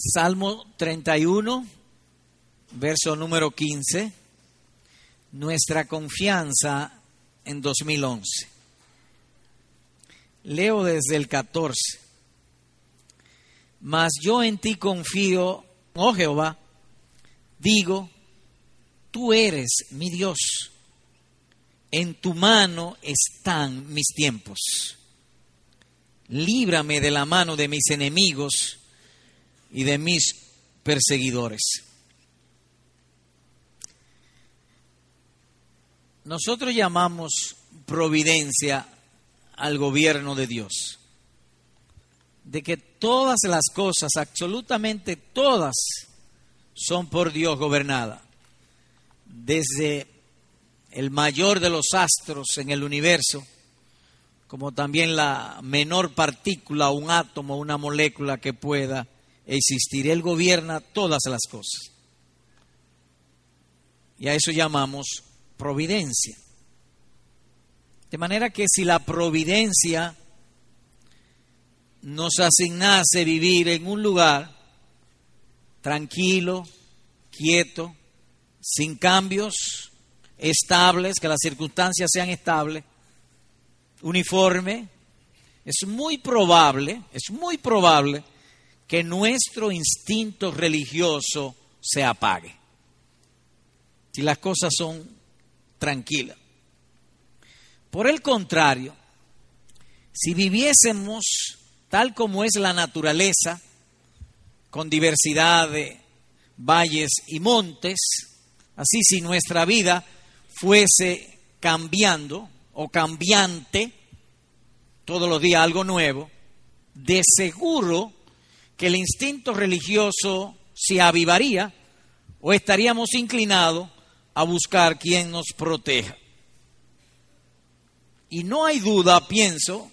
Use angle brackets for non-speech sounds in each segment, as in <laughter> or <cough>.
Salmo 31, verso número 15, nuestra confianza en 2011. Leo desde el 14. Mas yo en ti confío, oh Jehová, digo, tú eres mi Dios, en tu mano están mis tiempos. Líbrame de la mano de mis enemigos y de mis perseguidores. Nosotros llamamos providencia al gobierno de Dios, de que todas las cosas, absolutamente todas, son por Dios gobernadas, desde el mayor de los astros en el universo, como también la menor partícula, un átomo, una molécula que pueda existir. Él gobierna todas las cosas. Y a eso llamamos providencia. De manera que si la providencia nos asignase vivir en un lugar tranquilo, quieto, sin cambios, estables, que las circunstancias sean estables, uniforme, es muy probable, es muy probable que nuestro instinto religioso se apague. Si las cosas son tranquilas. Por el contrario, si viviésemos tal como es la naturaleza, con diversidad de valles y montes, así si nuestra vida fuese cambiando o cambiante, todos los días algo nuevo, de seguro que el instinto religioso se avivaría o estaríamos inclinados a buscar quien nos proteja. Y no hay duda, pienso,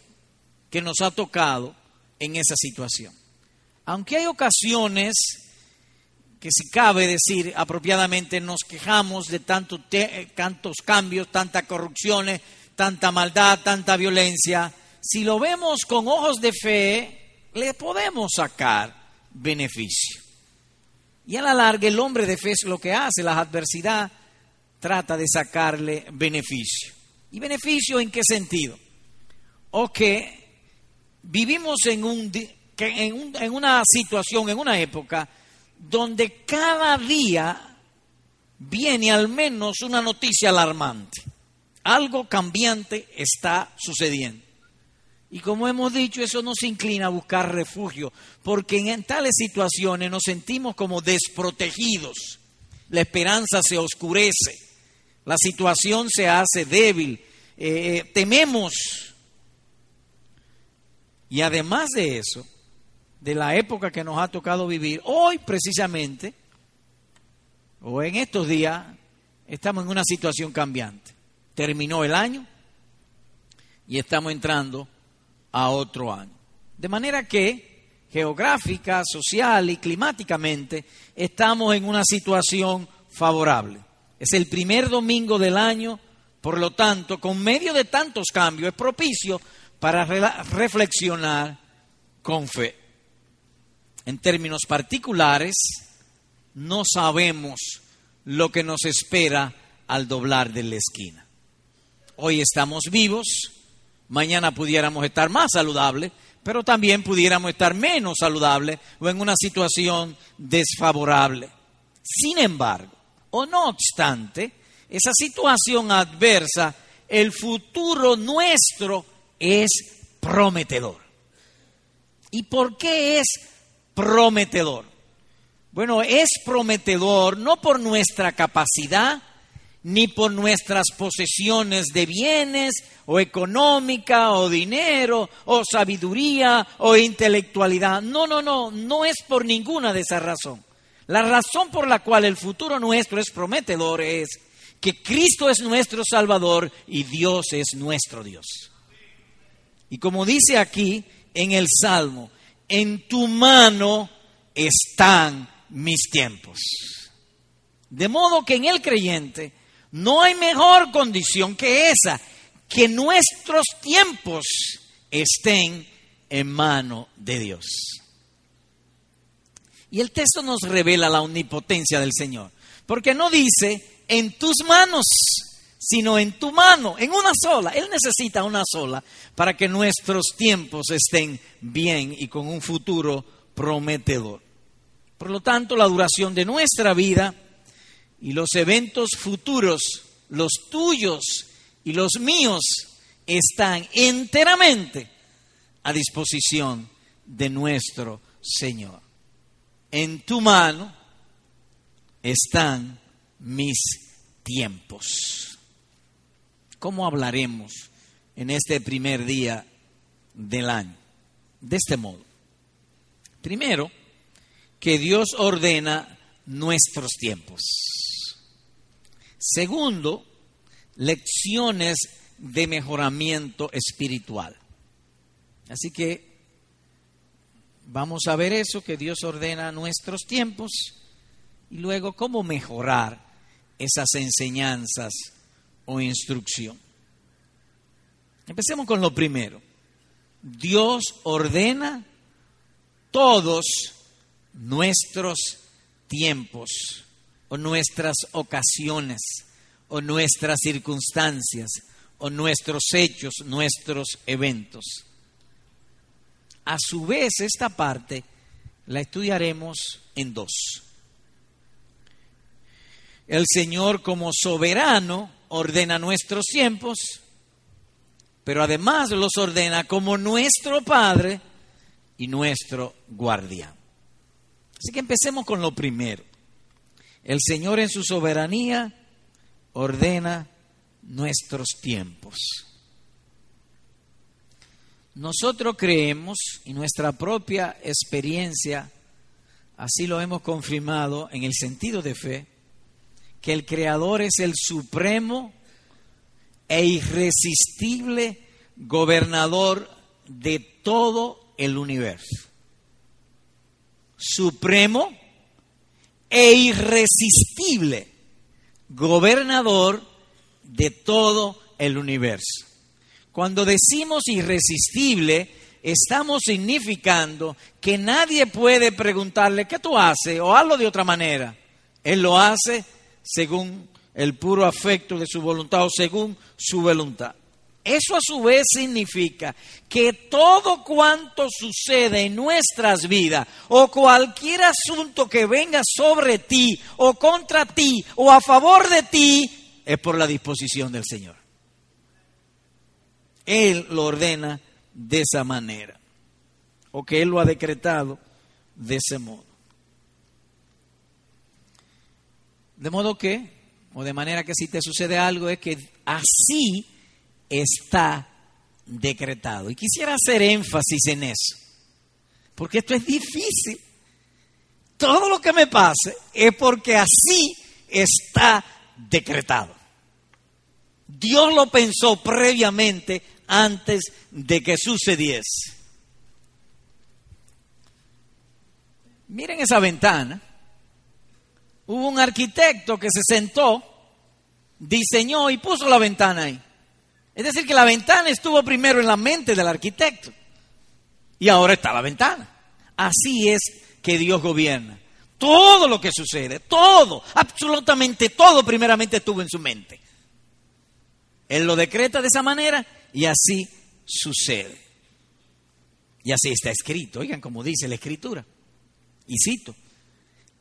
que nos ha tocado en esa situación. Aunque hay ocasiones que si cabe decir apropiadamente nos quejamos de tantos cambios, tantas corrupciones, tanta maldad, tanta violencia, si lo vemos con ojos de fe, le podemos sacar beneficio. Y a la larga el hombre de fe lo que hace, la adversidad trata de sacarle beneficio. ¿Y beneficio en qué sentido? O que vivimos en, un, en, en una situación, en una época, donde cada día viene al menos una noticia alarmante. Algo cambiante está sucediendo. Y como hemos dicho, eso nos inclina a buscar refugio, porque en tales situaciones nos sentimos como desprotegidos. La esperanza se oscurece, la situación se hace débil, eh, eh, tememos. Y además de eso, de la época que nos ha tocado vivir, hoy precisamente, o en estos días, estamos en una situación cambiante. Terminó el año y estamos entrando a otro año. De manera que geográfica, social y climáticamente estamos en una situación favorable. Es el primer domingo del año, por lo tanto, con medio de tantos cambios, es propicio para reflexionar con fe. En términos particulares, no sabemos lo que nos espera al doblar de la esquina. Hoy estamos vivos, mañana pudiéramos estar más saludables, pero también pudiéramos estar menos saludables o en una situación desfavorable. Sin embargo, o no obstante, esa situación adversa, el futuro nuestro es prometedor. ¿Y por qué es prometedor. Bueno, es prometedor no por nuestra capacidad, ni por nuestras posesiones de bienes, o económica, o dinero, o sabiduría, o intelectualidad. No, no, no, no es por ninguna de esas razones. La razón por la cual el futuro nuestro es prometedor es que Cristo es nuestro Salvador y Dios es nuestro Dios. Y como dice aquí en el Salmo, en tu mano están mis tiempos. De modo que en el creyente no hay mejor condición que esa, que nuestros tiempos estén en mano de Dios. Y el texto nos revela la omnipotencia del Señor. Porque no dice en tus manos, sino en tu mano, en una sola. Él necesita una sola para que nuestros tiempos estén bien y con un futuro prometedor. Por lo tanto, la duración de nuestra vida y los eventos futuros, los tuyos y los míos, están enteramente a disposición de nuestro Señor. En tu mano están mis tiempos. ¿Cómo hablaremos en este primer día del año? De este modo. Primero, que Dios ordena nuestros tiempos. Segundo, lecciones de mejoramiento espiritual. Así que vamos a ver eso, que Dios ordena nuestros tiempos y luego cómo mejorar esas enseñanzas o instrucción. Empecemos con lo primero. Dios ordena todos nuestros tiempos o nuestras ocasiones o nuestras circunstancias o nuestros hechos, nuestros eventos. A su vez, esta parte la estudiaremos en dos. El Señor como soberano ordena nuestros tiempos, pero además los ordena como nuestro Padre y nuestro guardián. Así que empecemos con lo primero. El Señor en su soberanía ordena nuestros tiempos. Nosotros creemos, y nuestra propia experiencia así lo hemos confirmado en el sentido de fe, que el Creador es el supremo e irresistible gobernador de todo el universo. Supremo e irresistible gobernador de todo el universo. Cuando decimos irresistible, estamos significando que nadie puede preguntarle, ¿qué tú haces? O hazlo de otra manera. Él lo hace según el puro afecto de su voluntad o según su voluntad. Eso a su vez significa que todo cuanto sucede en nuestras vidas o cualquier asunto que venga sobre ti o contra ti o a favor de ti es por la disposición del Señor. Él lo ordena de esa manera o que Él lo ha decretado de ese modo. De modo que, o de manera que si te sucede algo es que así está decretado. Y quisiera hacer énfasis en eso, porque esto es difícil. Todo lo que me pase es porque así está decretado. Dios lo pensó previamente antes de que sucediese. Miren esa ventana. Hubo un arquitecto que se sentó, diseñó y puso la ventana ahí. Es decir, que la ventana estuvo primero en la mente del arquitecto y ahora está la ventana. Así es que Dios gobierna. Todo lo que sucede, todo, absolutamente todo primeramente estuvo en su mente. Él lo decreta de esa manera y así sucede. Y así está escrito, oigan como dice la escritura. Y cito,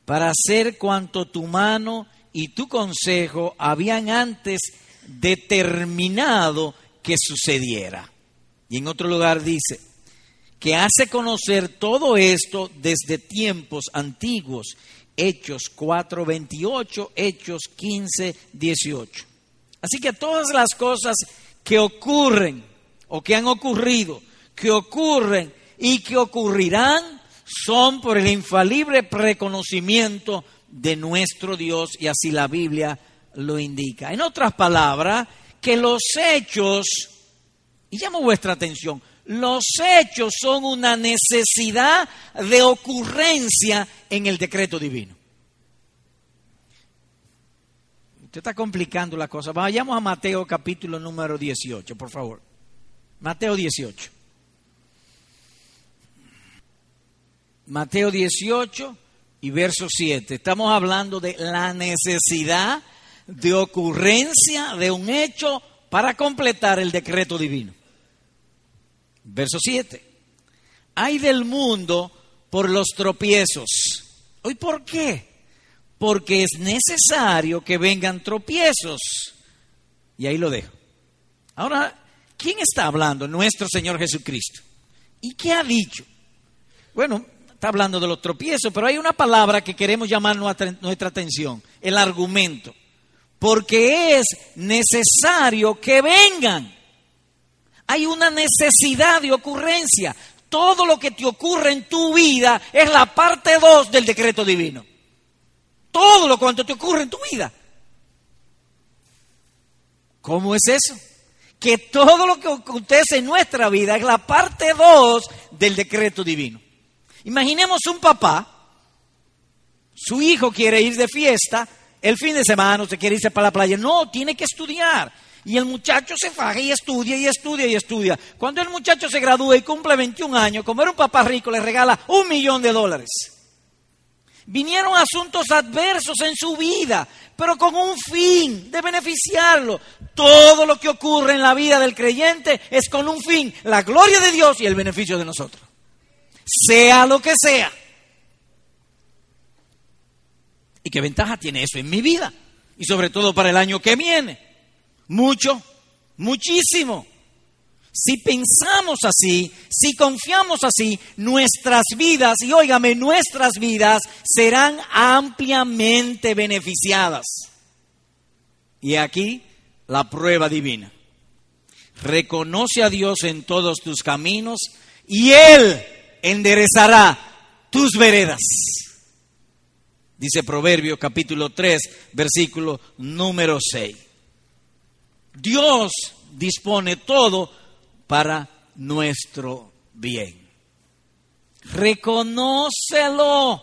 para hacer cuanto tu mano y tu consejo habían antes determinado que sucediera. Y en otro lugar dice, que hace conocer todo esto desde tiempos antiguos, Hechos 4:28, Hechos 15:18. Así que todas las cosas que ocurren o que han ocurrido, que ocurren y que ocurrirán, son por el infalible preconocimiento de nuestro Dios y así la Biblia lo indica. En otras palabras, que los hechos, y llamo vuestra atención, los hechos son una necesidad de ocurrencia en el decreto divino. Usted está complicando la cosa. Vayamos a Mateo capítulo número 18, por favor. Mateo 18. Mateo 18, y verso 7. Estamos hablando de la necesidad de ocurrencia de un hecho para completar el decreto divino. Verso 7. Hay del mundo por los tropiezos. ¿Hoy por qué? Porque es necesario que vengan tropiezos. Y ahí lo dejo. Ahora, ¿quién está hablando? Nuestro Señor Jesucristo. ¿Y qué ha dicho? Bueno, está hablando de los tropiezos, pero hay una palabra que queremos llamar nuestra, atención, el argumento. Porque es necesario que vengan. Hay una necesidad de ocurrencia. Todo lo que te ocurre en tu vida es la parte 2 del decreto divino. Todo lo cuanto te ocurre en tu vida. ¿Cómo es eso? Que todo lo que acontece en nuestra vida es la parte 2 del decreto divino. Imaginemos un papá, su hijo quiere ir de fiesta, el fin de semana se quiere irse para la playa. No, tiene que estudiar. Y el muchacho se faja y estudia y estudia y estudia. Cuando el muchacho se gradúa y cumple 21 años, como era un papá rico, le regala un millón de dólares. Vinieron asuntos adversos en su vida, pero con un fin de beneficiarlo. Todo lo que ocurre en la vida del creyente es con un fin, la gloria de Dios y el beneficio de nosotros sea lo que sea. ¿Y qué ventaja tiene eso en mi vida? Y sobre todo para el año que viene. Mucho, muchísimo. Si pensamos así, si confiamos así, nuestras vidas, y óigame, nuestras vidas serán ampliamente beneficiadas. Y aquí la prueba divina. Reconoce a Dios en todos tus caminos y Él enderezará tus veredas. Dice Proverbio capítulo 3, versículo número 6. Dios dispone todo para nuestro bien. Reconócelo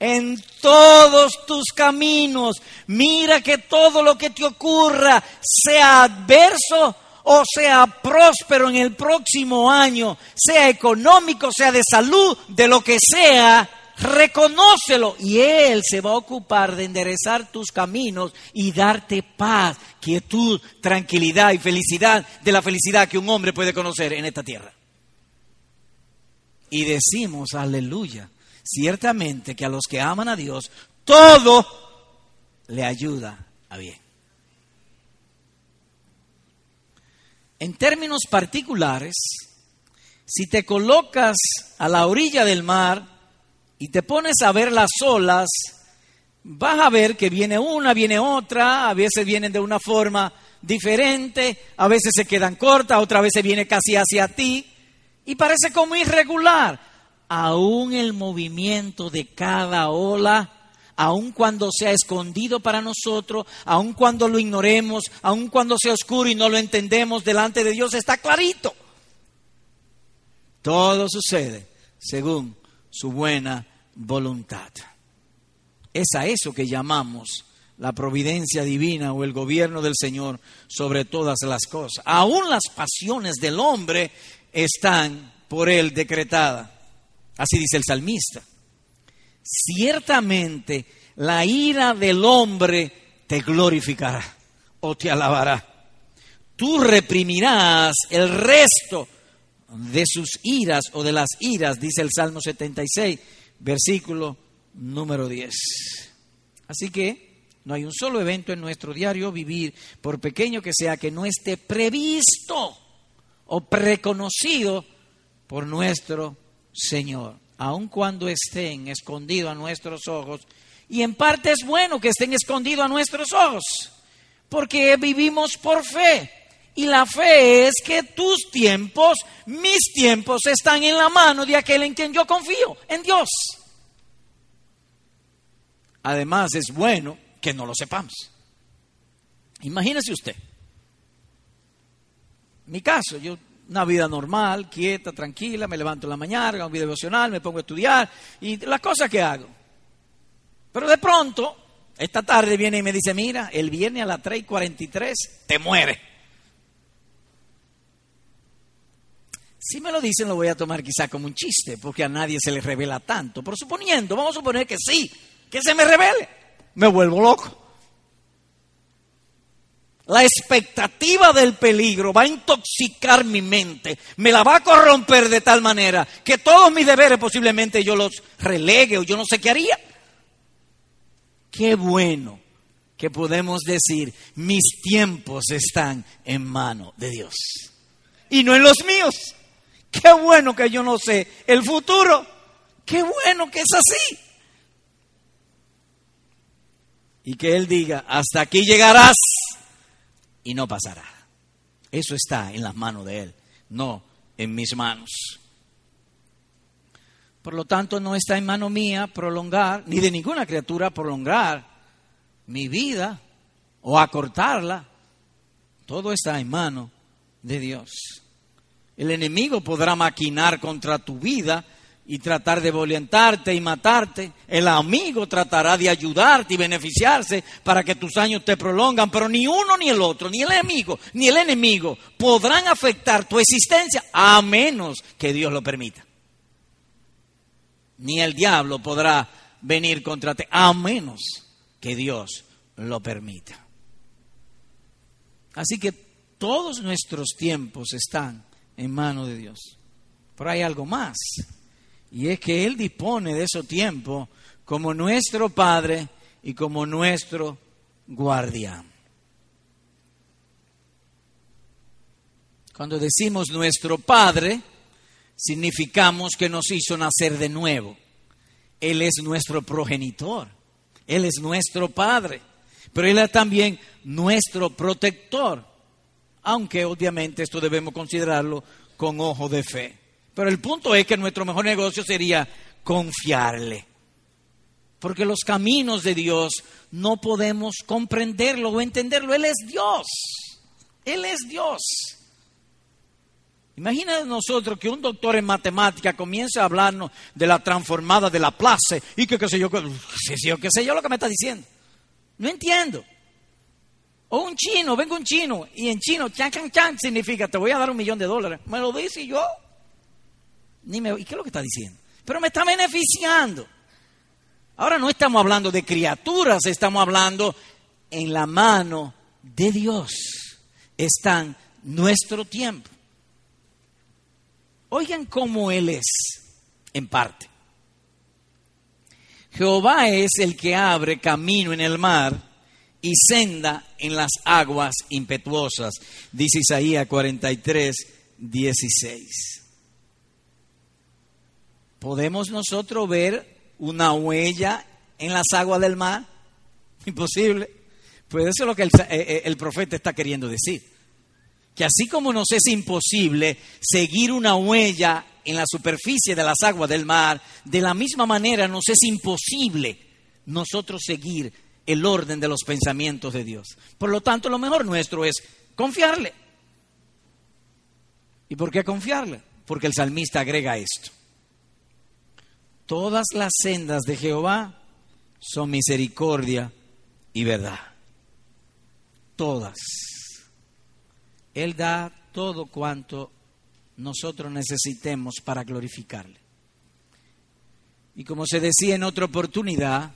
en todos tus caminos. Mira que todo lo que te ocurra, sea adverso o sea próspero en el próximo año, sea económico, sea de salud, de lo que sea, reconócelo y Él se va a ocupar de enderezar tus caminos y darte paz, quietud, tranquilidad y felicidad de la felicidad que un hombre puede conocer en esta tierra. Y decimos, aleluya, ciertamente que a los que aman a Dios, todo le ayuda a bien. En términos particulares, si te colocas a la orilla del mar y te pones a ver las olas, vas a ver que viene una, viene otra, a veces vienen de una forma diferente, a veces se quedan cortas, otra vez se viene casi hacia ti y parece como irregular. Aún el movimiento de cada ola aun cuando sea escondido para nosotros, aun cuando lo ignoremos, aun cuando sea oscuro y no lo entendemos delante de Dios, está clarito. Todo sucede según su buena voluntad. Es a eso que llamamos la providencia divina o el gobierno del Señor sobre todas las cosas. Aún las pasiones del hombre están por él decretadas. Así dice el salmista ciertamente la ira del hombre te glorificará o te alabará. Tú reprimirás el resto de sus iras o de las iras, dice el Salmo 76, versículo número 10. Así que no hay un solo evento en nuestro diario vivir, por pequeño que sea, que no esté previsto o preconocido por nuestro Señor aun cuando estén escondidos a nuestros ojos. Y en parte es bueno que estén escondidos a nuestros ojos, porque vivimos por fe. Y la fe es que tus tiempos, mis tiempos, están en la mano de aquel en quien yo confío, en Dios. Además, es bueno que no lo sepamos. Imagínese usted. Mi caso, yo una vida normal, quieta, tranquila, me levanto en la mañana, hago un video devocional, me pongo a estudiar y las cosas que hago. Pero de pronto, esta tarde viene y me dice, mira, el viernes a las 3 y 43 te muere. Si me lo dicen, lo voy a tomar quizá como un chiste, porque a nadie se le revela tanto. Pero suponiendo, vamos a suponer que sí, que se me revele, me vuelvo loco. La expectativa del peligro va a intoxicar mi mente, me la va a corromper de tal manera que todos mis deberes posiblemente yo los relegue o yo no sé qué haría. Qué bueno que podemos decir, mis tiempos están en mano de Dios y no en los míos. Qué bueno que yo no sé el futuro. Qué bueno que es así. Y que Él diga, hasta aquí llegarás y no pasará. Eso está en las manos de Él, no en mis manos. Por lo tanto, no está en mano mía prolongar, ni de ninguna criatura prolongar mi vida o acortarla. Todo está en mano de Dios. El enemigo podrá maquinar contra tu vida y tratar de violentarte y matarte. El amigo tratará de ayudarte y beneficiarse para que tus años te prolongan, pero ni uno ni el otro, ni el enemigo, ni el enemigo podrán afectar tu existencia a menos que Dios lo permita. Ni el diablo podrá venir contra ti a menos que Dios lo permita. Así que todos nuestros tiempos están en manos de Dios. Pero hay algo más y es que Él dispone de ese tiempo como nuestro Padre y como nuestro guardián. Cuando decimos nuestro Padre, significamos que nos hizo nacer de nuevo. Él es nuestro progenitor, Él es nuestro Padre, pero Él es también nuestro protector, aunque obviamente esto debemos considerarlo con ojo de fe. Pero el punto es que nuestro mejor negocio sería confiarle. Porque los caminos de Dios no podemos comprenderlo o entenderlo. Él es Dios. Él es Dios. Imagina nosotros que un doctor en matemática comience a hablarnos de la transformada de la plaza y que qué sé yo, qué sé yo, qué sé yo lo que me está diciendo. No entiendo. O un chino, venga un chino y en chino, chan, chan, chan significa te voy a dar un millón de dólares. Me lo dice yo. Ni ¿Y qué es lo que está diciendo? Pero me está beneficiando. Ahora no estamos hablando de criaturas, estamos hablando en la mano de Dios. Está nuestro tiempo. Oigan cómo Él es, en parte. Jehová es el que abre camino en el mar y senda en las aguas impetuosas, dice Isaías 43, 16. ¿Podemos nosotros ver una huella en las aguas del mar? <laughs> Imposible. Pues eso es lo que el, eh, eh, el, profeta está queriendo decir. Que así como nos es imposible seguir una huella en la superficie de las aguas del mar, de la misma manera nos es imposible nosotros seguir el orden de los pensamientos de Dios. Por lo tanto, lo mejor nuestro es confiarle. ¿Y por qué confiarle? Porque el salmista agrega esto. Todas las sendas de Jehová son misericordia y verdad. Todas. Él da todo cuanto nosotros necesitemos para glorificarle. Y como se decía en otra oportunidad,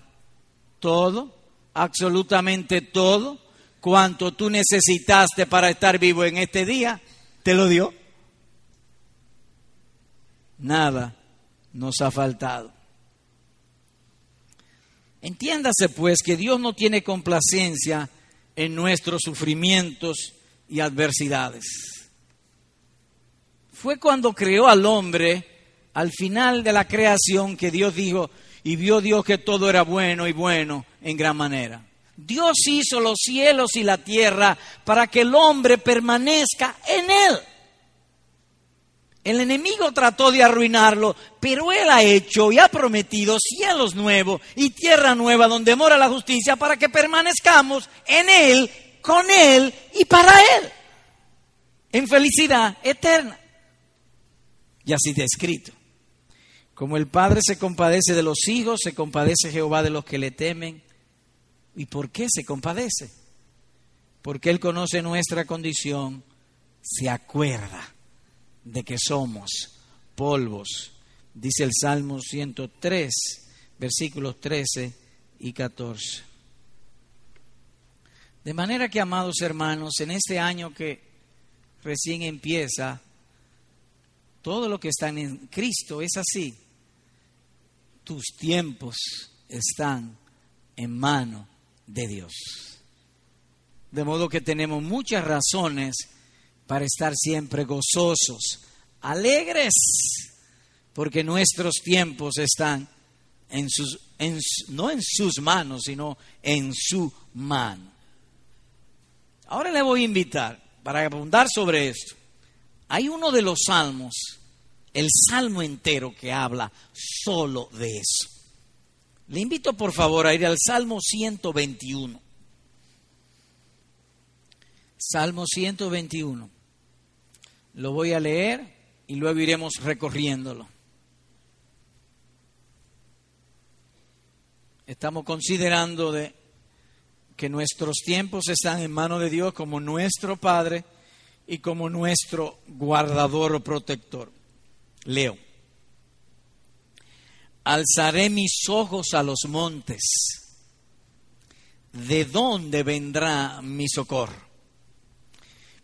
todo, absolutamente todo, cuanto tú necesitaste para estar vivo en este día, te lo dio. Nada nos ha faltado. Entiéndase pues que Dios no tiene complacencia en nuestros sufrimientos y adversidades. Fue cuando creó al hombre, al final de la creación, que Dios dijo, y vio Dios que todo era bueno y bueno en gran manera. Dios hizo los cielos y la tierra para que el hombre permanezca en él. El enemigo trató de arruinarlo, pero él ha hecho y ha prometido cielos nuevos y tierra nueva donde mora la justicia para que permanezcamos en él, con él y para él, en felicidad eterna. Y así está escrito. Como el Padre se compadece de los hijos, se compadece Jehová de los que le temen. ¿Y por qué se compadece? Porque Él conoce nuestra condición, se acuerda de que somos polvos, dice el Salmo 103, versículos 13 y 14. De manera que, amados hermanos, en este año que recién empieza, todo lo que está en Cristo es así. Tus tiempos están en mano de Dios. De modo que tenemos muchas razones para estar siempre gozosos, alegres, porque nuestros tiempos están en sus, no en sus manos, sino en su mano. Ahora le voy a invitar para abundar sobre esto. Hay uno de los salmos, el salmo entero que habla solo de eso. Le invito por favor a ir al Salmo 121. Salmo 121. Lo voy a leer y luego iremos recorriéndolo. Estamos considerando de que nuestros tiempos están en manos de Dios como nuestro Padre y como nuestro guardador o protector. Leo. Alzaré mis ojos a los montes. ¿De dónde vendrá mi socorro?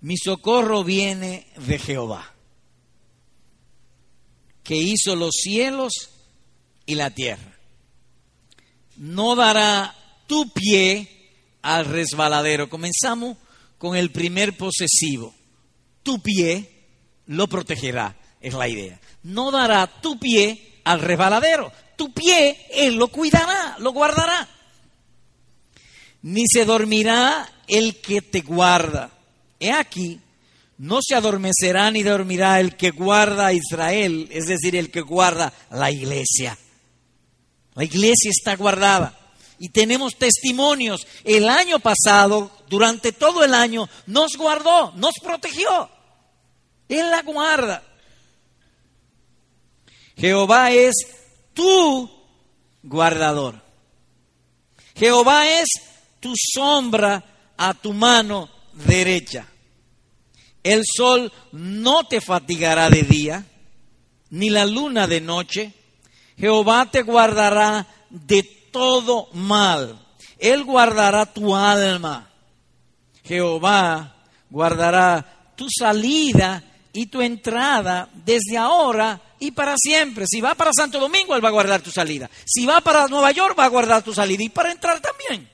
Mi socorro viene de Jehová, que hizo los cielos y la tierra. No dará tu pie al resbaladero. Comenzamos con el primer posesivo. Tu pie lo protegerá, es la idea. No dará tu pie al resbaladero. Tu pie Él lo cuidará, lo guardará. Ni se dormirá el que te guarda He aquí, no se adormecerá ni dormirá el que guarda a Israel, es decir, el que guarda la iglesia. La iglesia está guardada. Y tenemos testimonios. El año pasado, durante todo el año, nos guardó, nos protegió. Él la guarda. Jehová es tu guardador. Jehová es tu sombra a tu mano derecha. El sol no te fatigará de día, ni la luna de noche. Jehová te guardará de todo mal. Él guardará tu alma. Jehová guardará tu salida y tu entrada desde ahora y para siempre. Si va para Santo Domingo, Él va a guardar tu salida. Si va para Nueva York, va a guardar tu salida. Y para entrar también.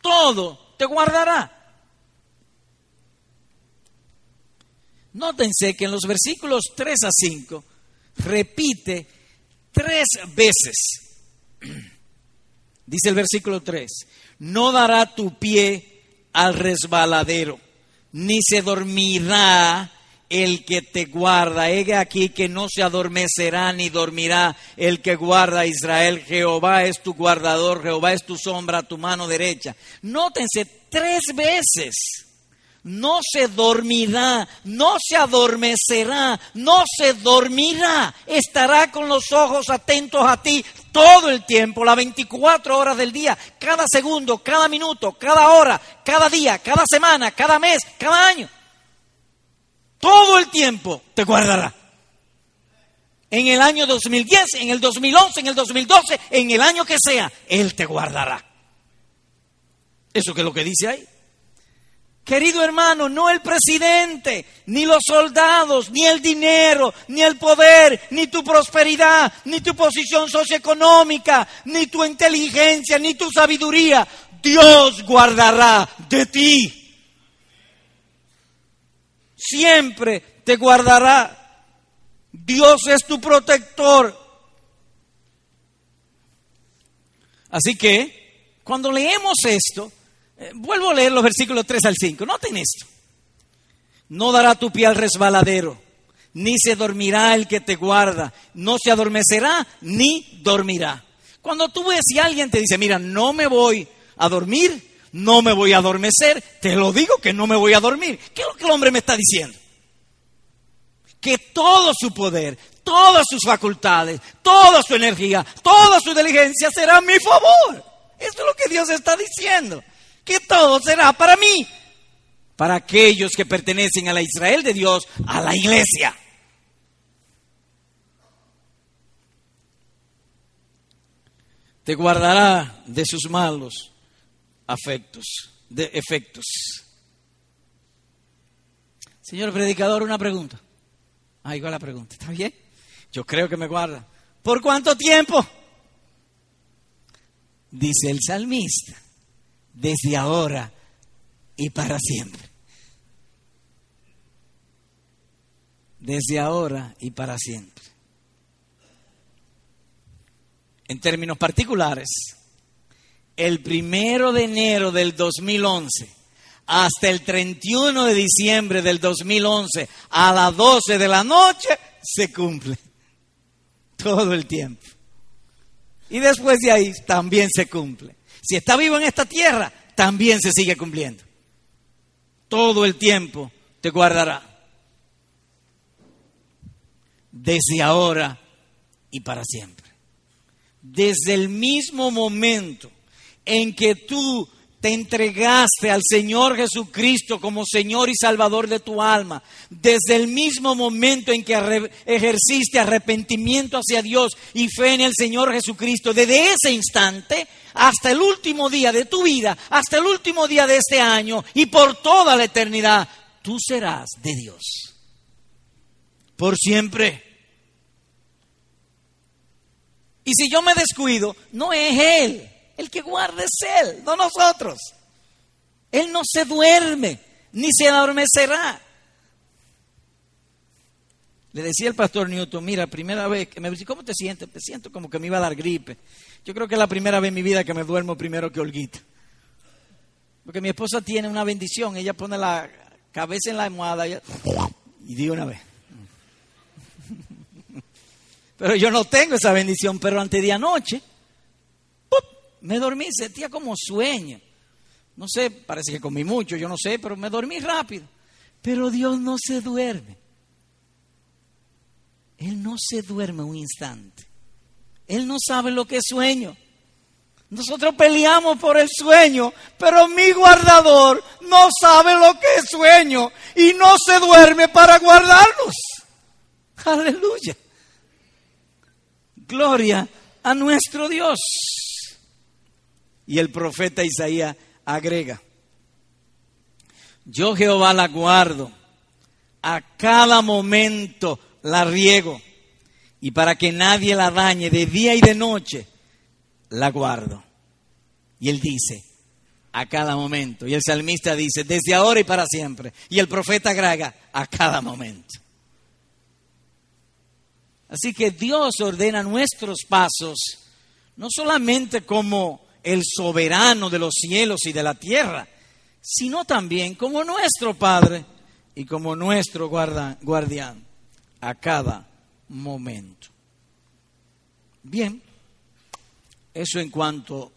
Todo te guardará. Nótense que en los versículos 3 a 5 repite tres veces. <clears throat> Dice el versículo 3, no dará tu pie al resbaladero, ni se dormirá el que te guarda. He aquí que no se adormecerá ni dormirá el que guarda a Israel. Jehová es tu guardador, Jehová es tu sombra, tu mano derecha. Nótense tres veces no se dormirá, no se adormecerá, no se dormirá. Estará con los ojos atentos a ti todo el tiempo, las 24 horas del día, cada segundo, cada minuto, cada hora, cada día, cada semana, cada mes, cada año. Todo el tiempo te guardará. En el año 2010, en el 2011, en el 2012, en el año que sea, Él te guardará. Eso que es lo que dice ahí. Querido hermano, no el presidente, ni los soldados, ni el dinero, ni el poder, ni tu prosperidad, ni tu posición socioeconómica, ni tu inteligencia, ni tu sabiduría. Dios guardará de ti. Siempre te guardará. Dios es tu protector. Así que, cuando leemos esto, eh, vuelvo a leer los versículos 3 al 5. Noten esto. No dará tu pie al resbaladero, ni se dormirá el que te guarda, no se adormecerá, ni dormirá. Cuando tú ves y alguien te dice, mira, no me voy a dormir, no me voy a adormecer, te lo digo que no me voy a dormir. ¿Qué es lo que el hombre me está diciendo? Que todo su poder, todas sus facultades, toda su energía, toda su inteligencia será a mi favor. Esto es lo que Dios está diciendo que todo será para mí. para aquellos que pertenecen a la Israel de Dios, a la iglesia. Te guardará de sus malos afectos, de efectos. Señor predicador, una pregunta. Ah, igual la pregunta, ¿está bien? Yo creo que me guarda. ¿Por cuánto tiempo? Dice el salmista, desde ahora y para siempre. Desde ahora y para siempre. En términos particulares, el primero de enero del 2011 hasta el 31 de diciembre del 2011 a las 12 de la noche se cumple. Todo el tiempo. Y después de ahí también se cumple. Si está vivo en esta tierra, también se sigue cumpliendo todo el tiempo te guardará. Desde ahora y para siempre. Desde el mismo momento en que tú te entregaste al Señor Jesucristo como Señor y Salvador de tu alma, desde el mismo momento en que ejerciste arrepentimiento hacia Dios y fe en el Señor Jesucristo, desde ese instante hasta el último día de tu vida, hasta el último día de este año y por toda la eternidad, tú serás de Dios. Por siempre. Y si yo me descuido, no es Él el que guarda es Él, no nosotros. Él no se duerme, ni se adormecerá. Le decía el pastor Newton, mira, primera vez que me dice, ¿cómo te sientes? Me siento como que me iba a dar gripe. Yo creo que es la primera vez en mi vida que me duermo primero que Olguita. Porque mi esposa tiene una bendición, ella pone la cabeza en la almohada y, di una vez. <laughs> Pero yo no tengo esa bendición, pero antes de anoche me dormí, sentía como sueño. No sé, parece que comí mucho, yo no sé, pero me dormí rápido. Pero Dios no se duerme. Él no se duerme un instante. Él no sabe lo que es sueño. Nosotros peleamos por el sueño, pero mi guardador no sabe lo que es sueño y no se duerme para guardarnos. Aleluya. Gloria a nuestro Dios. Y el profeta Isaías agrega, yo Jehová la guardo, a cada momento la riego, y para que nadie la dañe de día y de noche, la guardo. Y él dice, a cada momento. Y el salmista dice, desde ahora y para siempre. Y el profeta agrega, a cada momento. Así que Dios ordena nuestros pasos, no solamente como el soberano de los cielos y de la tierra, sino también como nuestro Padre y como nuestro guardián a cada momento. Bien, eso en cuanto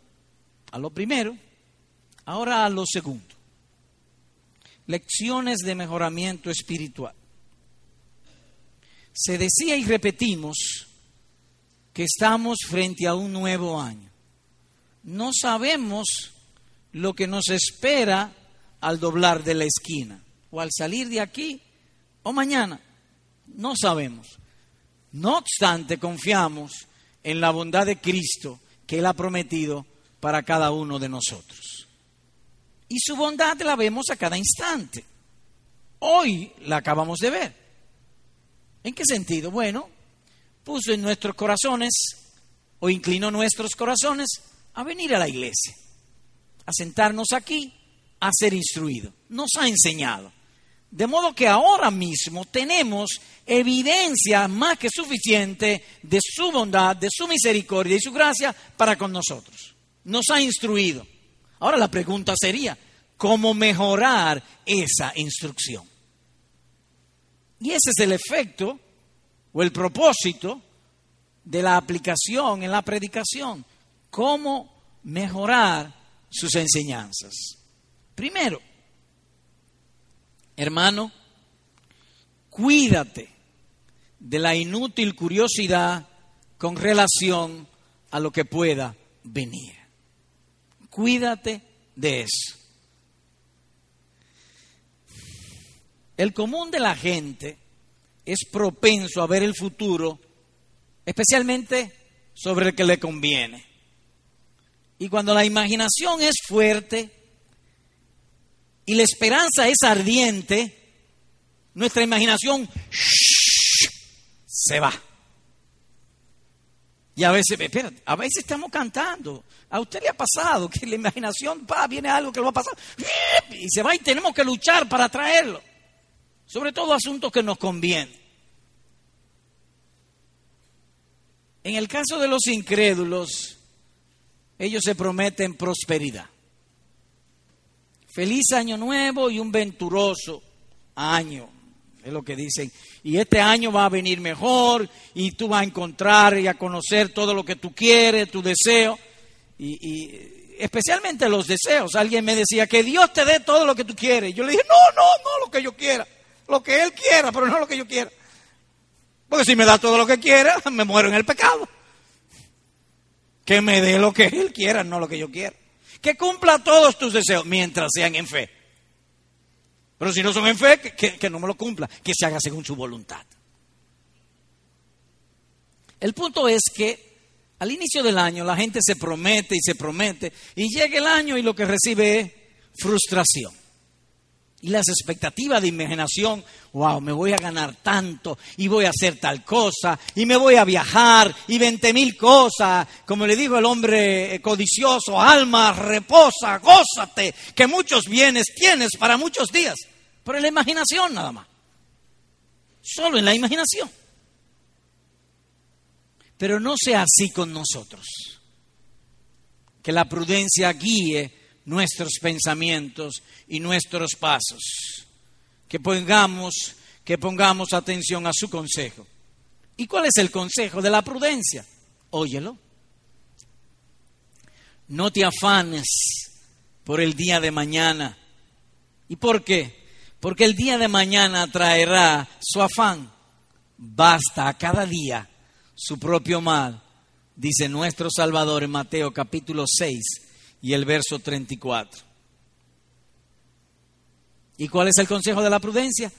a lo primero. Ahora a lo segundo. Lecciones de mejoramiento espiritual. Se decía y repetimos que estamos frente a un nuevo año no sabemos lo que nos espera al doblar de la esquina o al salir de aquí o mañana. No sabemos. No obstante, confiamos en la bondad de Cristo que Él ha prometido para cada uno de nosotros. Y su bondad la vemos a cada instante. Hoy la acabamos de ver. ¿En qué sentido? Bueno, puso en nuestros corazones o inclinó nuestros corazones a venir a la iglesia, a sentarnos aquí, a ser instruido. Nos ha enseñado. De modo que ahora mismo tenemos evidencia más que suficiente de su bondad, de su misericordia y su gracia para con nosotros. Nos ha instruido. Ahora la pregunta sería, ¿cómo mejorar esa instrucción? Y ese es el efecto o el propósito de la aplicación en la predicación cómo mejorar sus enseñanzas. Primero, hermano, cuídate de la inútil curiosidad con relación a lo que pueda venir. Cuídate de eso. el común de la gente es propenso a ver el futuro, especialmente sobre el que le conviene. Y cuando la imaginación es fuerte y la esperanza es ardiente, nuestra imaginación se va. Y a veces, espérate, a veces estamos cantando. A usted le ha pasado que la imaginación, pa, viene algo que lo va a pasar, y se va y tenemos que luchar para traerlo. Sobre todo asuntos que nos convienen. En el caso de los incrédulos, ellos se prometen prosperidad. Feliz año nuevo y un venturoso año, es lo que dicen. Y este año va a venir mejor y tú vas a encontrar y a conocer todo lo que tú quieres, tu deseo. Y, especialmente los deseos. Alguien me decía que Dios te dé todo lo que tú quieres. Yo le dije, no, no, no lo que yo quiera. Lo que Él quiera, pero no lo que yo quiera. Porque si me da todo lo que quiera, <laughs> me muero en el pecado. Que me dé lo que Él quiera, no lo que yo quiera. Que cumpla todos tus deseos mientras sean en fe. Pero si no son en fe, que, no me lo cumpla, que se haga según su voluntad. El punto es que al inicio del año la gente se promete y se promete y llega el año y lo que recibe es frustración. Y las expectativas de imaginación, wow, me voy a ganar tanto y voy a hacer tal cosa y me voy a viajar y veinte mil cosas. Como le digo el hombre codicioso, alma, reposa, gózate, que muchos bienes tienes para muchos días. Pero en la imaginación nada más. Solo en la imaginación. Pero no sea así con nosotros. Que la prudencia guíe nuestros pensamientos y nuestros pasos. Que pongamos, que pongamos atención a su consejo. ¿Y cuál es el consejo de la prudencia? Óyelo. No te afanes por el día de mañana. ¿Y por qué? Porque el día de mañana traerá su afán. Basta a cada día su propio mal, dice nuestro Salvador en Mateo capítulo 6 y el verso 34. ¿Y cuál es el consejo de la prudencia?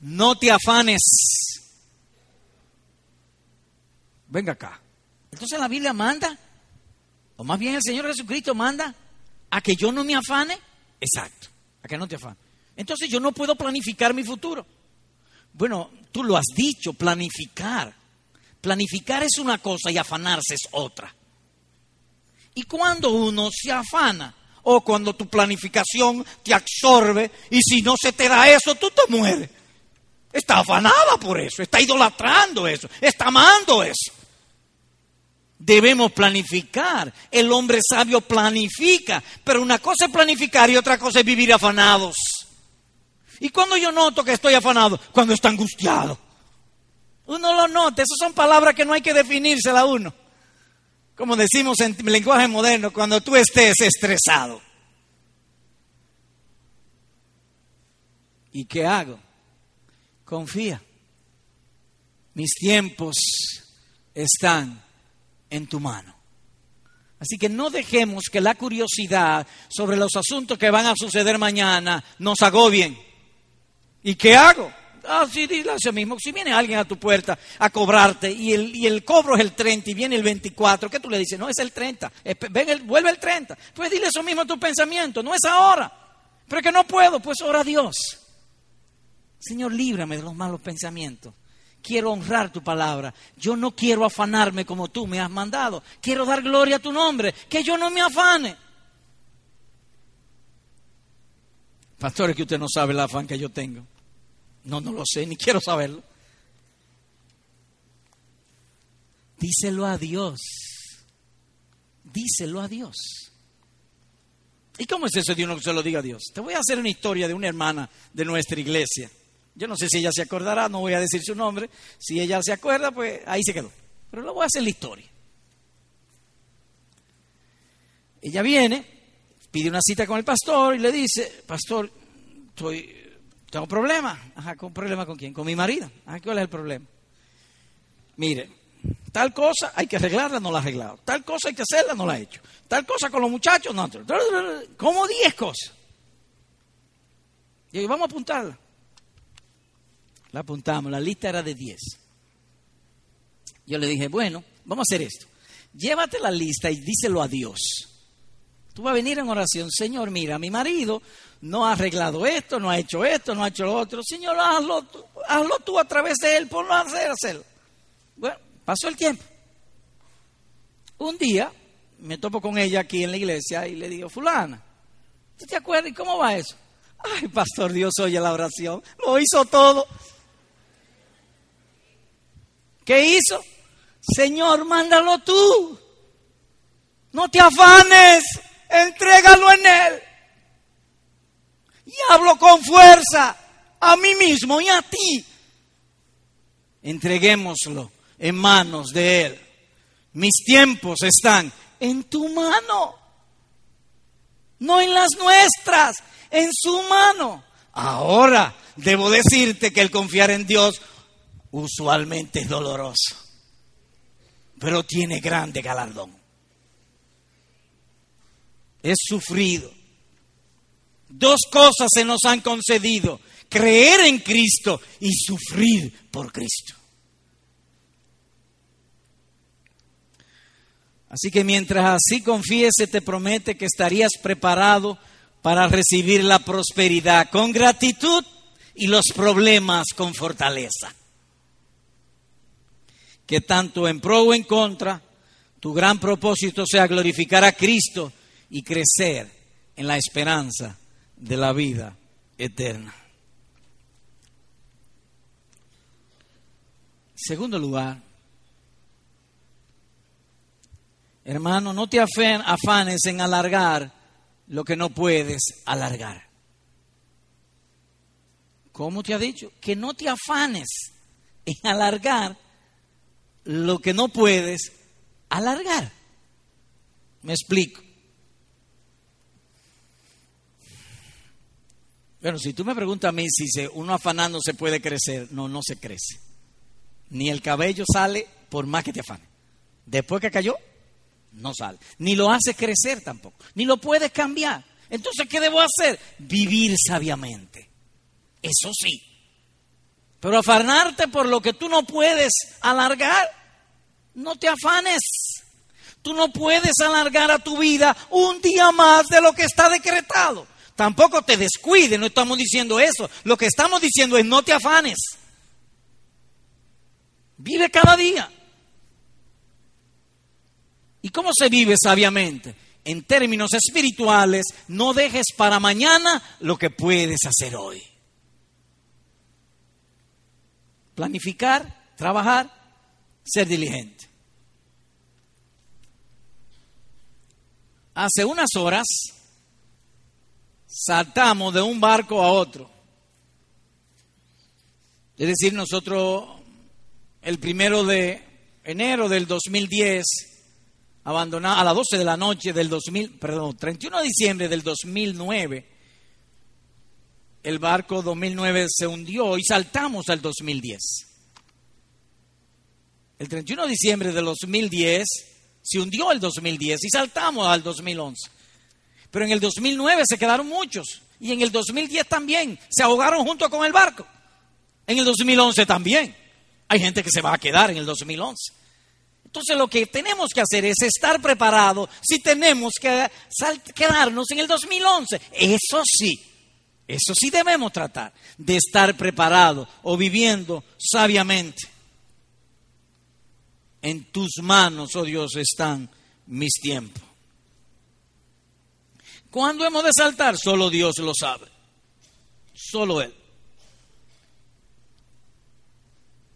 No te afanes. Venga acá. Entonces la Biblia manda, o más bien el Señor Jesucristo manda, a que yo no me afane. Exacto, a que no te afanes. Entonces yo no puedo planificar mi futuro. Bueno, tú lo has dicho, planificar. Planificar es una cosa y afanarse es otra. Y cuando uno se afana, o cuando tu planificación te absorbe, y si no se te da eso, tú te mueres. Está afanada por eso, está idolatrando eso, está amando eso. Debemos planificar. El hombre sabio planifica, pero una cosa es planificar y otra cosa es vivir afanados. ¿Y cuando yo noto que estoy afanado? Cuando está angustiado. Uno lo nota, esas son palabras que no hay que definírsela a uno. Como decimos en lenguaje moderno, cuando tú estés estresado. ¿Y qué hago? Confía. Mis tiempos están en tu mano. Así que no dejemos que la curiosidad sobre los asuntos que van a suceder mañana nos agobien. ¿Y qué hago? Ah, sí, dile a mismo. Si viene alguien a tu puerta a cobrarte y el, y el cobro es el 30 y viene el 24, ¿qué tú le dices? No, es el 30. Ven el, vuelve el 30. Pues dile eso mismo a tu pensamiento. No es ahora. Pero que no puedo, pues ora a Dios. Señor, líbrame de los malos pensamientos. Quiero honrar tu palabra. Yo no quiero afanarme como tú me has mandado. Quiero dar gloria a tu nombre. Que yo no me afane. Pastores, que usted no sabe el afán que yo tengo. No, no lo sé, ni quiero saberlo. Díselo a Dios. Díselo a Dios. ¿Y cómo es eso de uno que se lo diga a Dios? Te voy a hacer una historia de una hermana de nuestra iglesia. Yo no sé si ella se acordará, no voy a decir su nombre. Si ella se acuerda, pues ahí se quedó. Pero le voy a hacer la historia. Ella viene, pide una cita con el pastor y le dice, pastor, estoy tengo problema. Ajá, ¿con problema con quién? Con mi marido. ¿cuál es el problema? Mire, tal cosa hay que arreglarla, no la ha arreglado. Tal cosa hay que hacerla, no la ha hecho. Tal cosa con los muchachos, no. Como diez cosas. Y vamos a apuntarla. La apuntamos, la lista era de 10. Yo le dije, bueno, vamos a hacer esto. Llévate la lista y díselo a Dios. Tú vas a venir en oración, Señor, mira, mi marido no ha arreglado esto, no ha hecho esto, no ha hecho lo otro. Señor, hazlo, tú, hazlo tú a través de él, ponlo a hacer, hacerlo. Bueno, pasó el tiempo. Un día me topo con ella aquí en la iglesia y le digo, fulana, ¿tú te acuerdas? ¿Y cómo va eso? Ay, pastor, Dios oye la oración. Lo hizo todo. ¿Qué hizo? Señor, mándalo tú. No te afanes, entrégalo en Él. Y hablo con fuerza a mí mismo y a ti. Entreguémoslo en manos de Él. Mis tiempos están en tu mano, no en las nuestras, en su mano. Ahora debo decirte que el confiar en Dios usualmente es doloroso, pero tiene grande galardón. Es sufrido. Dos cosas se nos han concedido, creer en Cristo y sufrir por Cristo. Así que mientras así confíes, te promete que estarías preparado para recibir la prosperidad con gratitud y los problemas con fortaleza. Que tanto en pro o en contra, tu gran propósito sea glorificar a Cristo y crecer en la esperanza de la vida eterna. Segundo lugar, Hermano, no te afanes en alargar lo que no puedes alargar. ¿Cómo te ha dicho? Que no te afanes en alargar lo que no puedes alargar. Me explico. Bueno, si tú me preguntas a mí si uno afanando se puede crecer, no, no se crece. Ni el cabello sale por más que te afane. Después que cayó, no sale. Ni lo hace crecer tampoco. Ni lo puedes cambiar. Entonces, ¿qué debo hacer? Vivir sabiamente. Eso sí. Pero afanarte por lo que tú no puedes alargar, no te afanes. Tú no puedes alargar a tu vida un día más de lo que está decretado. Tampoco te descuides, no estamos diciendo eso. Lo que estamos diciendo es no te afanes. Vive cada día. ¿Y cómo se vive sabiamente? En términos espirituales, no dejes para mañana lo que puedes hacer hoy. Planificar, trabajar, ser diligente. Hace unas horas saltamos de un barco a otro. Es decir, nosotros el primero de enero del 2010 abandonado a las 12 de la noche del 2000, perdón, 31 de diciembre del 2009, el barco 2009 se hundió y saltamos al 2010. El 31 de diciembre del 2010 se hundió el 2010 y saltamos al 2011. Pero en el 2009 se quedaron muchos y en el 2010 también se ahogaron junto con el barco. En el 2011 también. Hay gente que se va a quedar en el 2011. Entonces lo que tenemos que hacer es estar preparados si tenemos que quedarnos en el 2011. Eso sí, eso sí debemos tratar de estar preparados o viviendo sabiamente. En tus manos, oh Dios, están mis tiempos. ¿Cuándo hemos de saltar? Solo Dios lo sabe. Solo Él.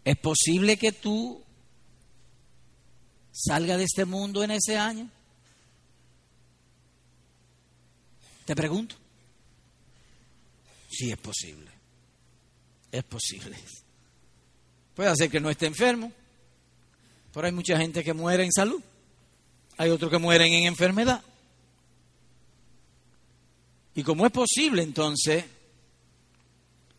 ¿Es posible que tú salga de este mundo en ese año? Te pregunto. Sí, es posible. Es posible. Puede ser que no esté enfermo, pero hay mucha gente que muere en salud. Hay otros que mueren en enfermedad. Y como es posible, entonces,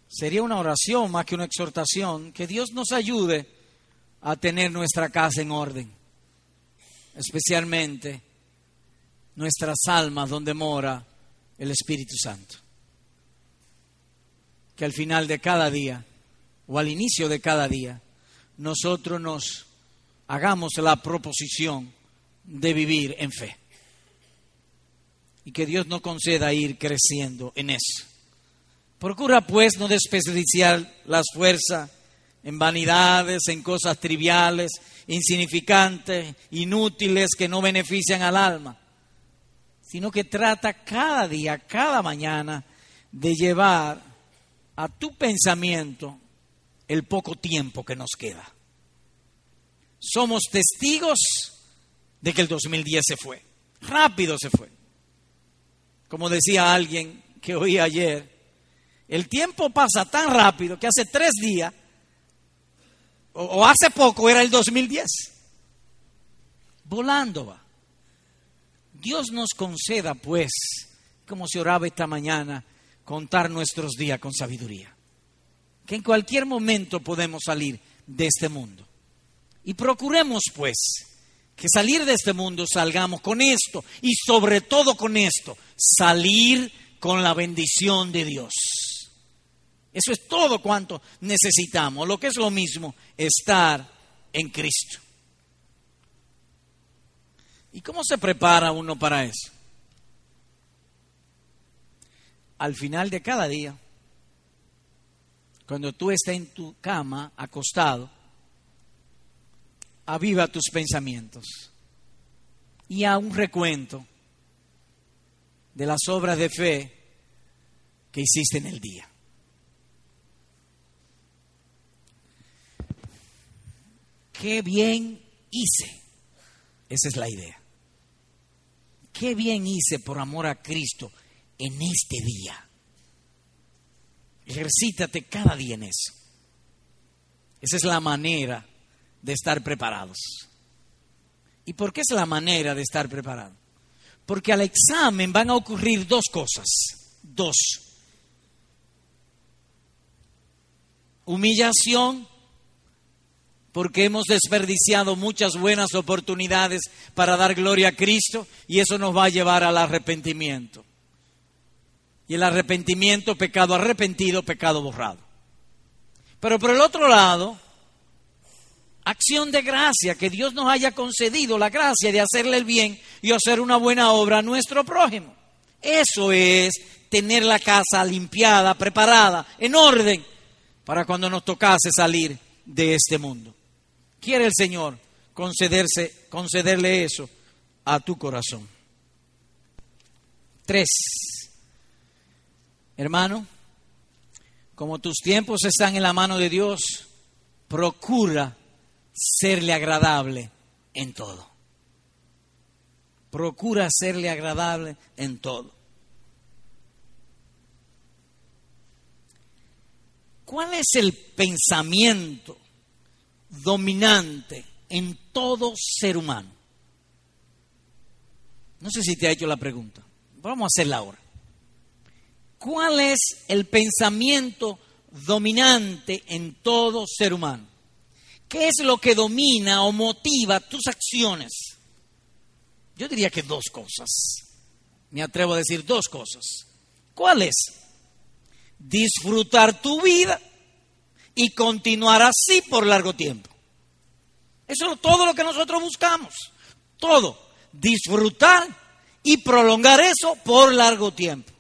sería una oración más que una exhortación, que Dios nos ayude a tener nuestra casa en orden especialmente nuestras almas donde mora el Espíritu Santo. Que al final de cada día o al inicio de cada día, nosotros nos hagamos la proposición de vivir en fe. Y que Dios nos conceda ir creciendo en eso. Procura pues no desperdiciar las fuerzas en vanidades, en cosas triviales, insignificantes, inútiles, que no benefician al alma, sino que trata cada día, cada mañana, de llevar a tu pensamiento el poco tiempo que nos queda. Somos testigos de que el 2010 se fue, rápido se fue. Como decía alguien que oí ayer, el tiempo pasa tan rápido que hace tres días, o, hace poco era el 2010, volando va. Dios nos conceda, pues, como se oraba esta mañana, contar nuestros días con sabiduría. Que en cualquier momento podemos salir de este mundo. Y procuremos, pues, que salir de este mundo salgamos con esto y sobre todo con esto, salir con la bendición de Dios. Eso es todo cuanto necesitamos. Lo que es lo mismo, estar en Cristo. ¿Y cómo se prepara uno para eso? Al final de cada día, cuando tú estás en tu cama acostado, aviva tus pensamientos y a un recuento de las obras de fe que hiciste en el día. Qué bien hice. Esa es la idea. Qué bien hice por amor a Cristo en este día. Ejercítate cada día en eso. Esa es la manera de estar preparados. ¿Y por qué es la manera de estar preparado? Porque al examen van a ocurrir dos cosas. Dos. Humillación, porque hemos desperdiciado muchas buenas oportunidades para dar gloria a Cristo y eso nos va a llevar al arrepentimiento. Y el arrepentimiento, pecado arrepentido, pecado borrado. Pero por el otro lado, acción de gracia, que Dios nos haya concedido la gracia de hacerle el bien y hacer una buena obra a nuestro prójimo. Eso es tener la casa limpiada, preparada, en orden, para cuando nos tocase salir de este mundo. Quiere el Señor concederse, concederle eso a tu corazón. Tres. Hermano, como tus tiempos están en la mano de Dios, procura serle agradable en todo. Procura serle agradable en todo. ¿Cuál es el pensamiento dominante en todo ser humano? No sé si te ha hecho la pregunta. Vamos a hacerla ahora. ¿Cuál es el pensamiento dominante en todo ser humano? ¿Qué es lo que domina o motiva tus acciones? Yo diría que dos cosas. Me atrevo a decir dos cosas. ¿Cuáles? Disfrutar tu vida y continuar así por largo tiempo. Eso es todo lo que nosotros buscamos. Todo. Disfrutar y prolongar eso por largo tiempo.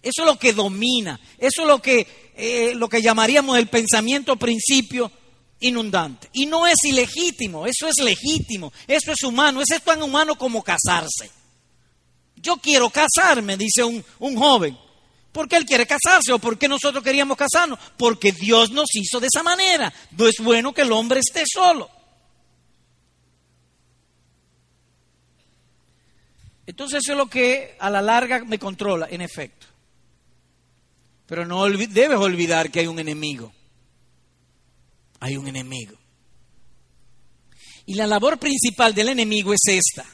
Eso es lo que domina. Eso es lo que, eh, lo que llamaríamos el pensamiento principio inundante. Y no es ilegítimo, eso es legítimo, eso es humano, es tan humano como casarse. Yo quiero casarme, dice un, un joven. ¿Por qué él quiere casarse o por qué nosotros queríamos casarnos? Porque Dios nos hizo de esa manera. No es bueno que el hombre esté solo. Entonces eso es lo que a la larga me controla, en efecto. Pero no debes olvidar que hay un enemigo hay un enemigo. Y la labor principal del enemigo es esta,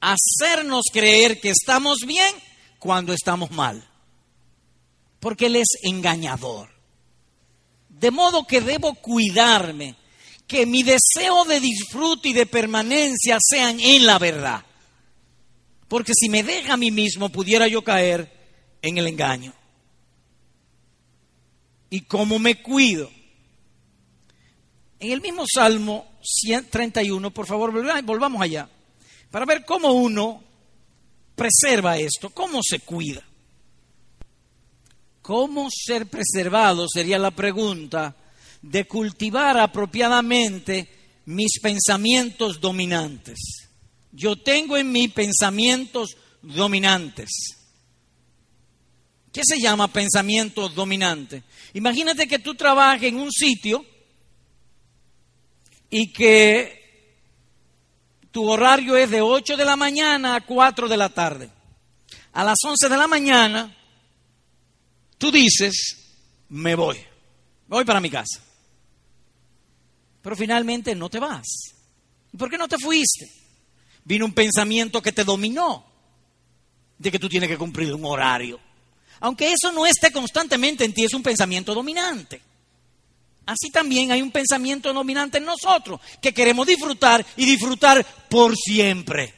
hacernos creer que estamos bien cuando estamos mal, porque él es engañador. De modo que debo cuidarme, que mi deseo de disfrute y de permanencia sean en la verdad, porque si me deja a mí mismo pudiera yo caer en el engaño. ¿Y cómo me cuido? En el mismo Salmo 131, por favor, volvamos allá, para ver cómo uno preserva esto, cómo se cuida. ¿Cómo ser preservado? Sería la pregunta de cultivar apropiadamente mis pensamientos dominantes. Yo tengo en mí pensamientos dominantes. ¿Qué se llama pensamiento dominante? Imagínate que tú trabajes en un sitio y que tu horario es de 8 de la mañana a 4 de la tarde. A las 11 de la mañana, tú dices, me voy, voy para mi casa. Pero finalmente no te vas. ¿Por qué no te fuiste? Vino un pensamiento que te dominó, de que tú tienes que cumplir un horario. Aunque eso no esté constantemente en ti, es un pensamiento dominante. Así también hay un pensamiento dominante en nosotros, que queremos disfrutar y disfrutar por siempre.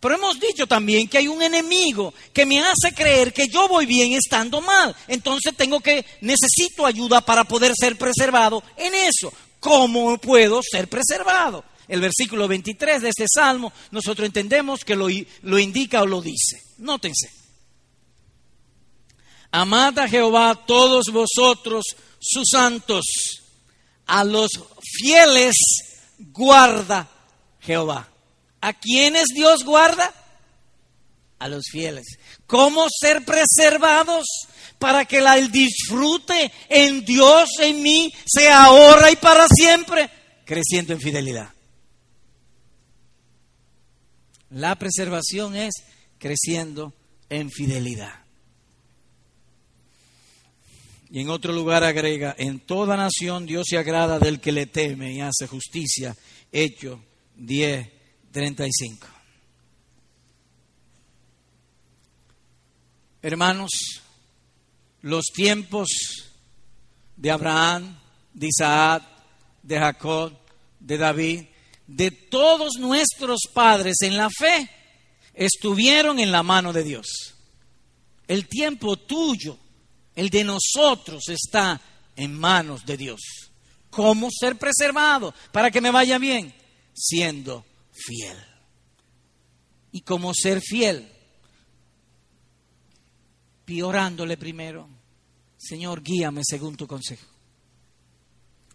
Pero hemos dicho también que hay un enemigo que me hace creer que yo voy bien estando mal. Entonces tengo que, necesito ayuda para poder ser preservado en eso. ¿Cómo puedo ser preservado? El versículo 23 de este salmo, nosotros entendemos que lo, lo indica o lo dice. Nótense. Amad a Jehová todos vosotros sus santos, a los fieles guarda Jehová. ¿A quiénes Dios guarda? A los fieles. ¿Cómo ser preservados? Para que el disfrute en Dios, en mí, sea ahora y para siempre, creciendo en fidelidad. La preservación es creciendo en fidelidad. Y en otro lugar agrega, en toda nación Dios se agrada del que le teme y hace justicia. Hecho 10, 35. Hermanos, los tiempos de Abraham, de Isaac, de Jacob, de David, de todos nuestros padres en la fe, estuvieron en la mano de Dios. El tiempo tuyo el de nosotros está en manos de Dios. ¿Cómo ser preservado para que me vaya bien? Siendo fiel. ¿Y cómo ser fiel? Piorándole primero, Señor, guíame según tu consejo.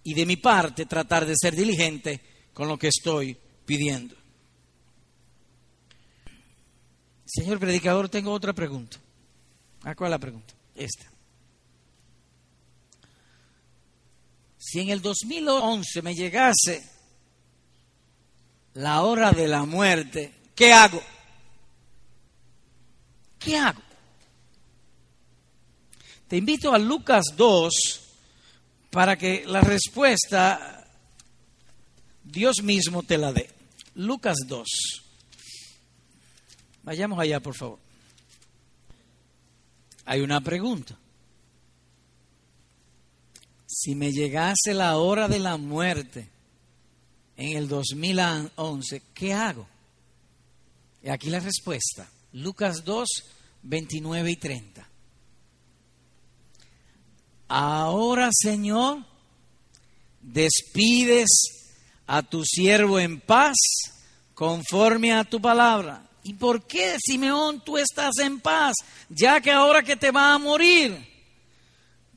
Y de mi parte tratar de ser diligente con lo que estoy pidiendo. Señor predicador, tengo otra pregunta. ¿A cuál la pregunta? Esta. Si en el 2011 me llegase la hora de la muerte, ¿qué hago? ¿Qué hago? Te invito a Lucas 2 para que la respuesta Dios mismo te la dé. Lucas 2. Vayamos allá, por favor. Hay una pregunta si me llegase la hora de la muerte en el 2011, ¿qué hago? Y aquí la respuesta. Lucas 2, 29 y 30. Ahora, Señor, despides a tu siervo en paz conforme a tu palabra. ¿Y por qué, Simeón, tú estás en paz? Ya que ahora que te va a morir,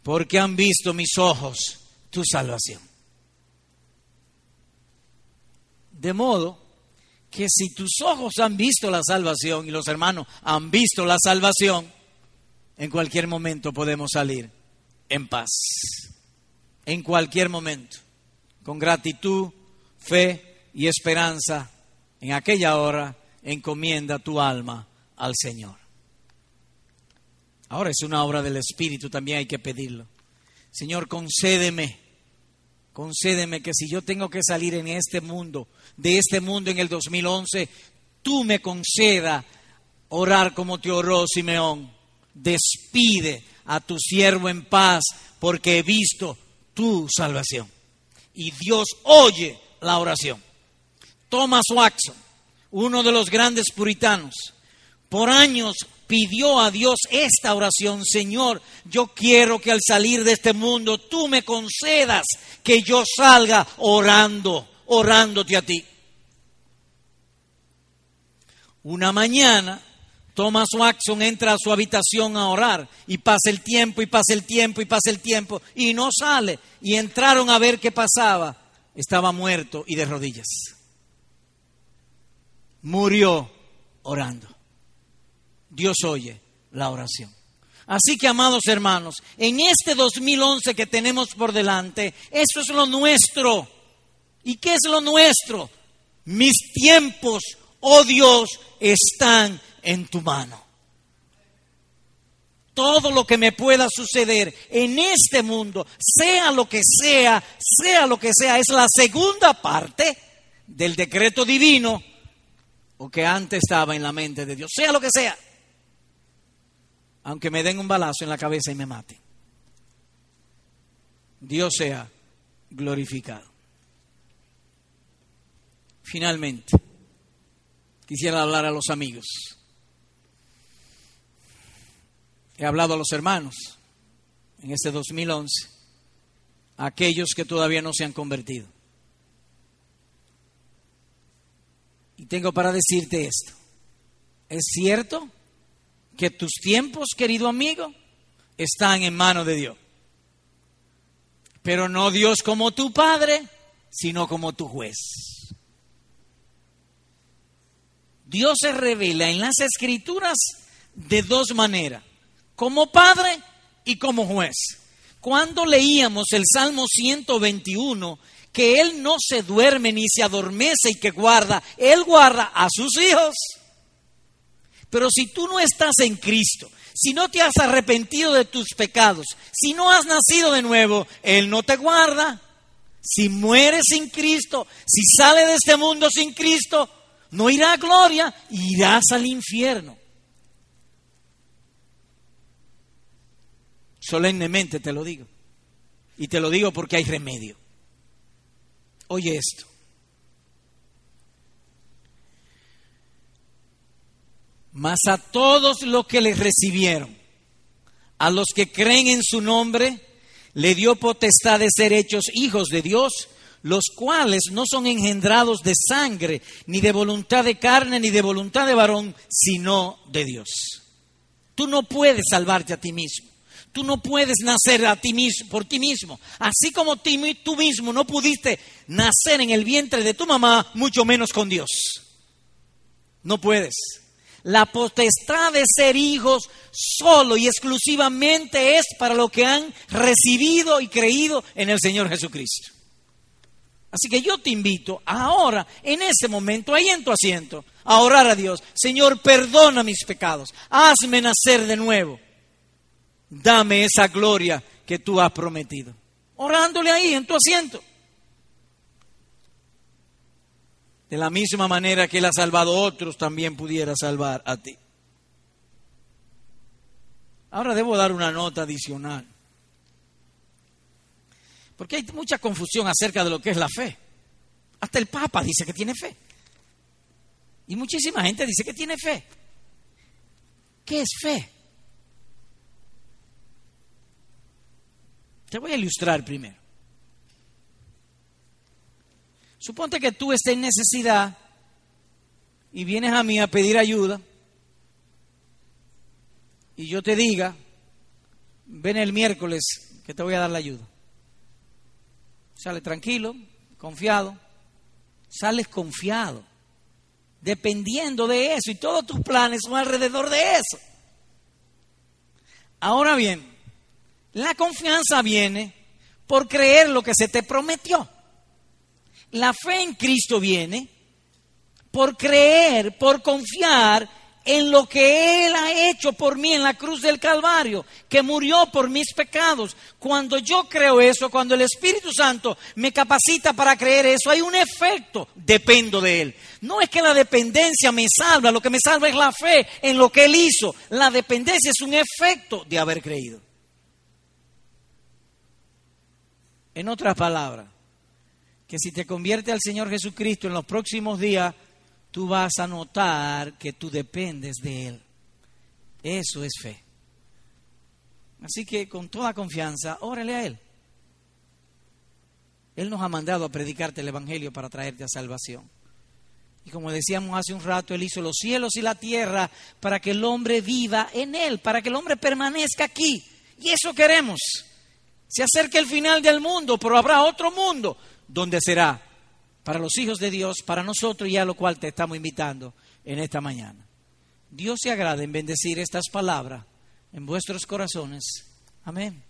porque han visto mis ojos tu salvación. De modo que si tus ojos han visto la salvación y los hermanos han visto la salvación, en cualquier momento podemos salir en paz. En cualquier momento, con gratitud, fe y esperanza, en aquella hora encomienda tu alma al Señor. Ahora es una obra del Espíritu, también hay que pedirlo. Señor, concédeme, concédeme que si yo tengo que salir en este mundo, de este mundo en el 2011, tú me conceda orar como te oró Simeón. Despide a tu siervo en paz, porque he visto tu salvación. Y Dios oye la oración. Thomas Watson, uno de los grandes puritanos, por años pidió a Dios esta oración, Señor, yo quiero que al salir de este mundo tú me concedas que yo salga orando, orándote a ti. Una mañana, Thomas Watson entra a su habitación a orar y pasa el tiempo y pasa el tiempo y pasa el tiempo y no sale. Y entraron a ver qué pasaba. Estaba muerto y de rodillas. Murió orando. Dios oye la oración. Así que, amados hermanos, en este 2011 que tenemos por delante, eso es lo nuestro. ¿Y qué es lo nuestro? Mis tiempos, oh Dios, están en tu mano. Todo lo que me pueda suceder en este mundo, sea lo que sea, sea lo que sea, es la segunda parte del decreto divino o que antes estaba en la mente de Dios, sea lo que sea, aunque me den un balazo en la cabeza y me mate. Dios sea glorificado. Finalmente, quisiera hablar a los amigos. He hablado a los hermanos en este 2011, a aquellos que todavía no se han convertido. Y tengo para decirte esto. Es cierto que tus tiempos, querido amigo, están en manos de Dios. Pero no Dios como tu Padre, sino como tu juez. Dios se revela en las escrituras de dos maneras, como Padre y como juez. Cuando leíamos el Salmo 121, que Él no se duerme ni se adormece y que guarda, Él guarda a sus hijos. Pero si tú no estás en Cristo, si no te has arrepentido de tus pecados, si no has nacido de nuevo, Él no te guarda. Si mueres sin Cristo, si sale de este mundo sin Cristo, no irá a gloria, irás al infierno. Solemnemente te lo digo. Y te lo digo porque hay remedio. Oye esto. Mas a todos los que le recibieron, a los que creen en su nombre, le dio potestad de ser hechos hijos de Dios los cuales no son engendrados de sangre, ni de voluntad de carne, ni de voluntad de varón, sino de Dios. Tú no puedes salvarte a ti mismo. Tú no puedes nacer a ti mismo, por ti mismo. Así como tú mismo no pudiste nacer en el vientre de tu mamá, mucho menos con Dios. No puedes. La potestad de ser hijos solo y exclusivamente es para los que han recibido y creído en el Señor Jesucristo. Así que yo te invito ahora, en ese momento, ahí en tu asiento, a orar a Dios. Señor, perdona mis pecados. Hazme nacer de nuevo. Dame esa gloria que tú has prometido. Orándole ahí en tu asiento. De la misma manera que Él ha salvado a otros, también pudiera salvar a ti. Ahora debo dar una nota adicional. Porque hay mucha confusión acerca de lo que es la fe. Hasta el Papa dice que tiene fe. Y muchísima gente dice que tiene fe. ¿Qué es fe? Te voy a ilustrar primero. Suponte que tú estés en necesidad y vienes a mí a pedir ayuda y yo te diga, ven el miércoles que te voy a dar la ayuda. Sale tranquilo, confiado. Sales confiado, dependiendo de eso y todos tus planes son alrededor de eso. Ahora bien, la confianza viene por creer lo que se te prometió. La fe en Cristo viene por creer, por confiar en lo que Él ha hecho por mí en la cruz del Calvario, que murió por mis pecados. Cuando yo creo eso, cuando el Espíritu Santo me capacita para creer eso, hay un efecto, dependo de Él. No es que la dependencia me salva, lo que me salva es la fe en lo que Él hizo. La dependencia es un efecto de haber creído. En otras palabras, que si te convierte al Señor Jesucristo en los próximos días, tú vas a notar que tú dependes de Él. Eso es fe. Así que con toda confianza, órale a Él. Él nos ha mandado a predicarte el Evangelio para traerte a salvación. Y como decíamos hace un rato, Él hizo los cielos y la tierra para que el hombre viva en Él, para que el hombre permanezca aquí. Y eso queremos. Se acerca el final del mundo, pero habrá otro mundo donde será para los hijos de Dios, para nosotros y a lo cual te estamos invitando en esta mañana. Dios se agrade en bendecir estas palabras en vuestros corazones. Amén.